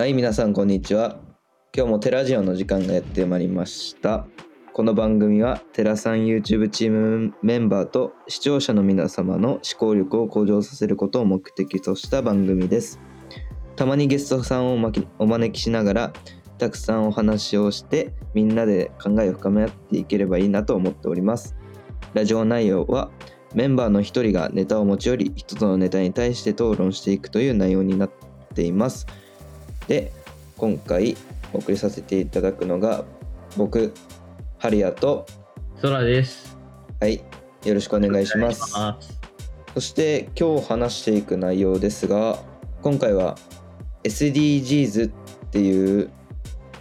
はい、皆さんこんにちは。今日もテラジオの時間がやってまいりました。この番組はテラさん YouTube チームメンバーと視聴者の皆様の思考力を向上させることを目的とした番組です。たまにゲストさんをおまきお招きしながらたくさんお話をしてみんなで考えを深め合っていければいいなと思っております。ラジオ内容はメンバーの一人がネタを持ち寄り一つのネタに対して討論していくという内容になっています。で今回お送りさせていただくのが僕ハリアと空です。はいよろしくお願いします。お願いします。そして今日話していく内容ですが今回は SDGs っていう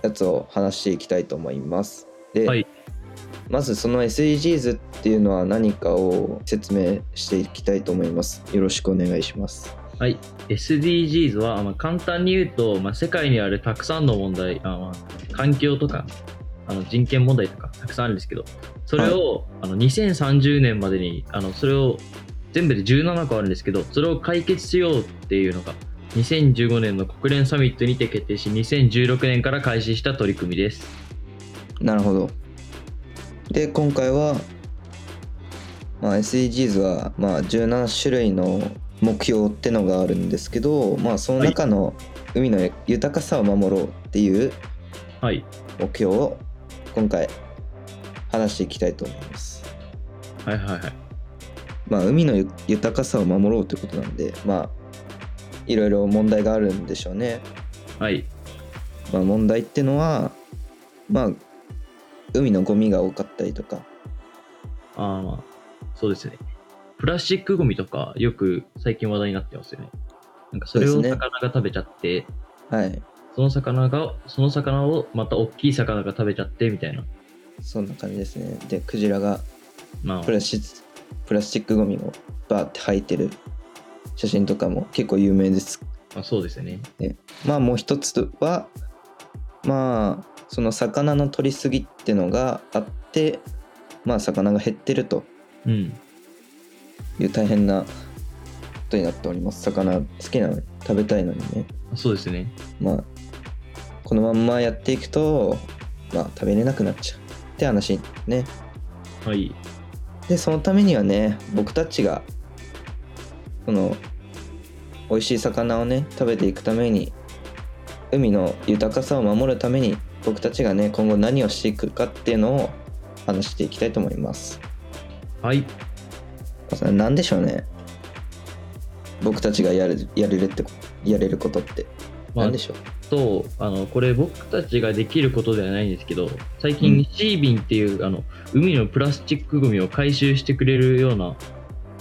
やつを話していきたいと思います。で、はい。まずその SDGs っていうのは何かを説明していきたいと思います。よろしくお願いしますはい。SDGs は、まあ、簡単に言うと、まあ、世界にあるたくさんの問題、あまあ、環境とかあの人権問題とかたくさんあるんですけど、それを、あの2030年までにあのそれを全部で17個あるんですけど、それを解決しようっていうのが2015年の国連サミットにて決定し、2016年から開始した取り組みです。なるほど。で今回は、まあ、SDGs は、まあ、17種類の目標ってのがあるんですけど、まあ、その中の海の豊かさを守ろうっていうはい。目標を今回話していきたいと思います。はいはいはい。まあ、海の豊かさを守ろうということなんで、まあ、いろいろ問題があるんでしょうね。はい。まあ、問題ってのは、まあ、海のゴミが多かったりとか、ああ、まあ、そうですね。プラスチックゴミとか、よく最近話題になってますよね。なんかそれを魚が食べちゃって、はい、その魚が、その魚をまた大きい魚が食べちゃってみたいな。そんな感じですね。で、クジラがまあプ、ラスチプラスチックゴミをバーって吐いてる写真とかも結構有名です。まあ、そうですよね。まあもう一つはまあその魚の取りすぎってのがあってまあ魚が減ってるとうん。いう大変なことになっております。魚好きなのに食べたいのにね。そうですね。まあこのまんまやっていくとまあ食べれなくなっちゃうって話ね。はい。でそのためにはね僕たちがこの美味しい魚をね食べていくために海の豊かさを守るために僕たちがね今後何をしていくかっていうのを話していきたいと思います。はい。それ何でしょうね僕たちがやるやれるってこやれることってまあ何でしょう、と、あの、これ僕たちができることではないんですけど、最うん近シービンっていう、あの、海のプラスチックゴミを回収してくれるような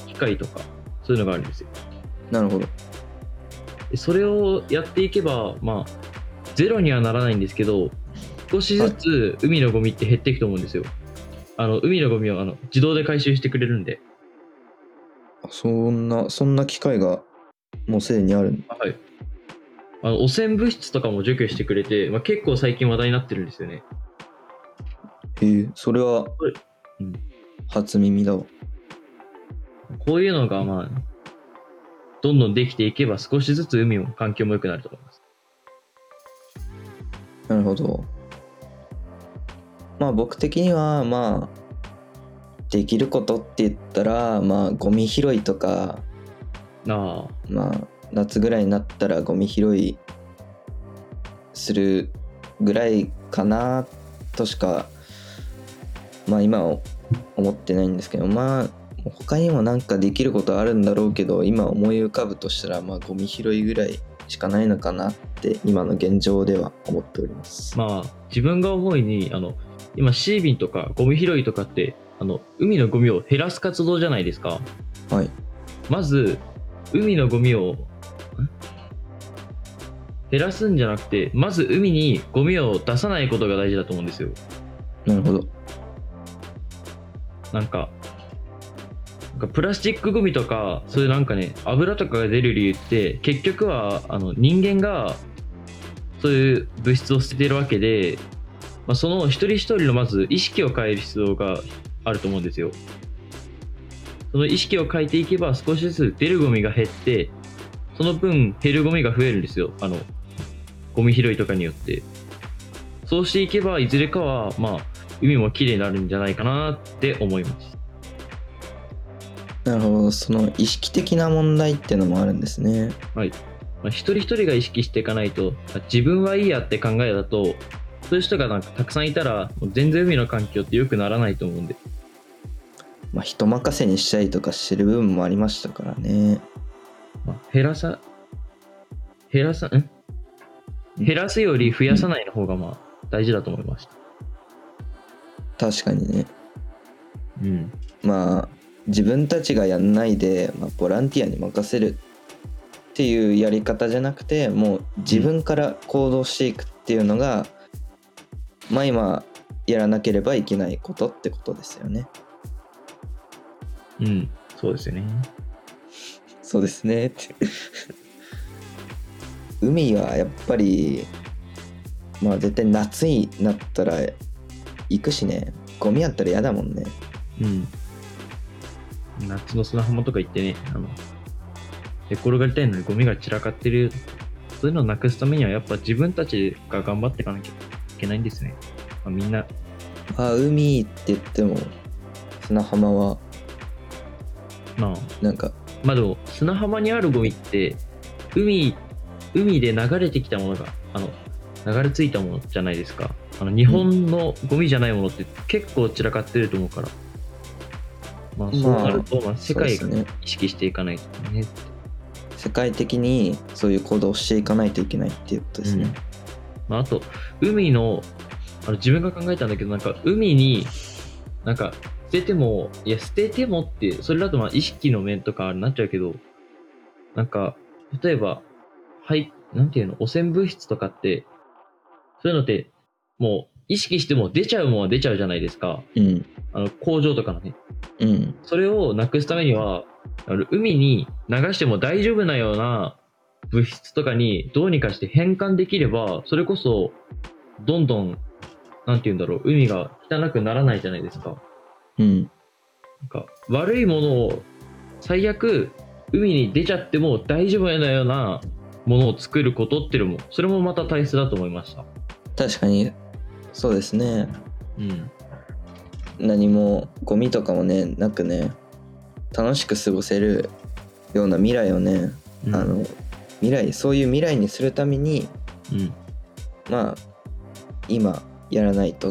機械とか、そういうのがあるんですよ。なるほどでそれをやっていけば、まあ、ゼロにはならないんですけど、少しずつ海のゴミって減っていくと思うんですよ。あの海のゴミをあの自動で回収してくれるんで。そんなそんな機会がもうすでにあるはい。あの汚染物質とかも除去してくれて、まあ、結構最近話題になってるんですよね。へえそれはうん初耳だわこういうのが、まあ、どんどんできていけば少しずつ海も環境も良くなると思います。なるほど。まあ僕的にはまあできることって言ったらまあゴミ拾いとかああ、まあ夏ぐらいになったらゴミ拾いするぐらいかなとしかまあ今は思ってないんですけどまあ他にもなんかできることあるんだろうけど今思い浮かぶとしたらまあゴミ拾いぐらいしかないのかなって今の現状では思っております。まあ、自分が思いに、あの、今シービンとかゴミ拾いとかって、あの、海のゴミを減らす活動じゃないですか。はい。まず、海のゴミを、ん？減らすんじゃなくて、まず海にゴミを出さないことが大事だと思うんですよ。なるほど。なんか、なんかプラスチックゴミとか、そういうなんかね、油とかが出る理由って、結局はあの人間がそういう物質を捨ててるわけで、まあ、その一人一人のまず意識を変える必要があると思うんですよ。その意識を変えていけば少しずつ出るゴミが減って、その分減るゴミが増えるんですよ。あの、ゴミ拾いとかによって。そうしていけば、いずれかは、まあ、海も綺麗になるんじゃないかなって思います。なるほどその意識的な問題っていうのもあるんですねはい。まあ、一人一人が意識していかないと、自分はいいやって考えだと、そういう人がなんかたくさんいたら、全然海の環境って良くならないと思うんで。まあ人任せにしたりとかしてる部分もありましたからねまあ、減らさ、減らさ、ん？減らすより増やさないの方がまあ大事だと思いました。確かにねうん。まあ自分たちがやんないで、まあ、ボランティアに任せるっていうやり方じゃなくてもう自分から行動していくっていうのが、まあ今やらなければいけないことってことですよね。うん。そうですよね。そうですねって海はやっぱりまあ絶対夏になったら行くしねゴミあったら嫌だもんねうん。夏の砂浜とか行ってね、あの、寝転がりたいのにゴミが散らかってる、そういうのをなくすためにはやっぱ自分たちが頑張っていかなきゃいけないんですね。まあ、みんな、まあ海って言っても砂浜はまあ、なんかまあでも砂浜にあるゴミって海海で流れてきたものがあの流れ着いたものじゃないですか。あの日本のゴミじゃないものって結構散らかってると思うから。まあそうなると、まあ、世界が意識していかないとね。世界的にそういう行動をしていかないといけないっていうことですね。まあ、あと海のあの自分が考えたんだけどなんか海になんか捨ててもいや捨ててもってそれだとまあ意識の面とかになっちゃうけどなんか例えばはいなんていうの汚染物質とかってそういうのってもう意識しても出ちゃうもんは出ちゃうじゃないですかうん。あの工場とかのねうん。それをなくすためにはあの海に流しても大丈夫なような物質とかにどうにかして変換できればそれこそどんどんなんて言うんだろう海が汚くならないじゃないですかうん。なんか悪いものを最悪海に出ちゃっても大丈夫なようなものを作ることっていうのもそれもまた大切だと思いました確かにそうですね。うん何もゴミとかもねなくね楽しく過ごせるような未来をね、うんあの未来そういう未来にするためにうんまあ今やらないと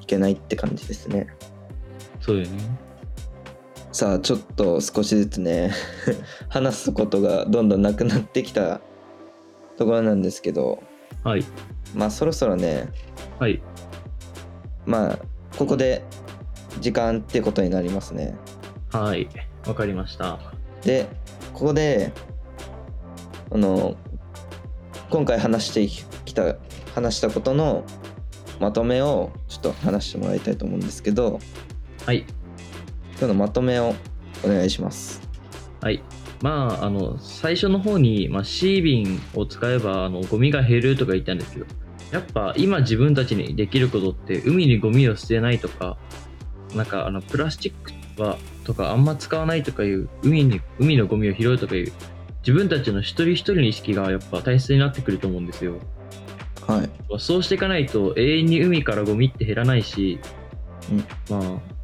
いけないって感じですね。そうよね。さあちょっと少しずつね 話すことがどんどんなくなってきたところなんですけど。はい。まあそろそろねはい。まあここで時間ってことになりますね。はい。わかりました。でここであの今回話してきた話したことのまとめをちょっと話してもらいたいと思うんですけどはい。今日のまとめをお願いします。はい。まあ、あの、最初の方に、まあ、シービンを使えば、あの、ゴミが減るとか言ったんですけど、やっぱ今自分たちにできることって、海にゴミを捨てないとか、なんか、あの、プラスチックは、とかあんま使わないとかいう、海に、海のゴミを拾うとかいう、自分たちの一人一人の意識がやっぱ大切になってくると思うんですよ。はい。そうしていかないと永遠に海からゴミって減らないし、うん。まあ、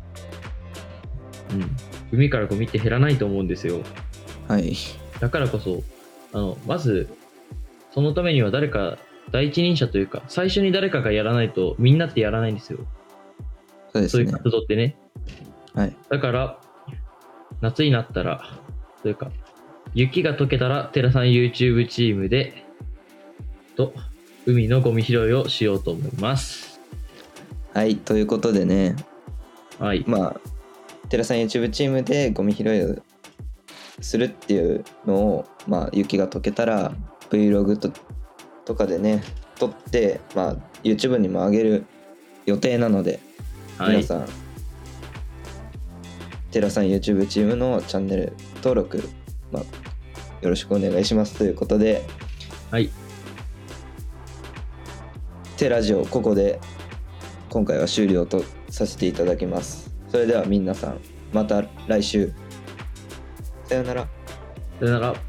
うん、海からゴミって減らないと思うんですよ。はいだからこそ、あの、まず、そのためには誰か、第一人者というか、最初に誰かがやらないと、みんなってやらないんですよ。そういうそうですね活動ってね。はいだから、夏になったら、というか、雪が溶けたら、テラさん YouTube チームで、と、海のゴミ拾いをしようと思います。はいということでねはい。まあ寺さん YouTube チームでゴミ拾いをするっていうのをまあ雪が溶けたら Vlog ととかでね撮ってまあ YouTube にも上げる予定なので、はい。皆さん寺さん YouTube チームのチャンネル登録、まあ、よろしくお願いしますということではい。テラジオここで今回は終了とさせていただきますそれでは皆さんまた来週さよならさよなら。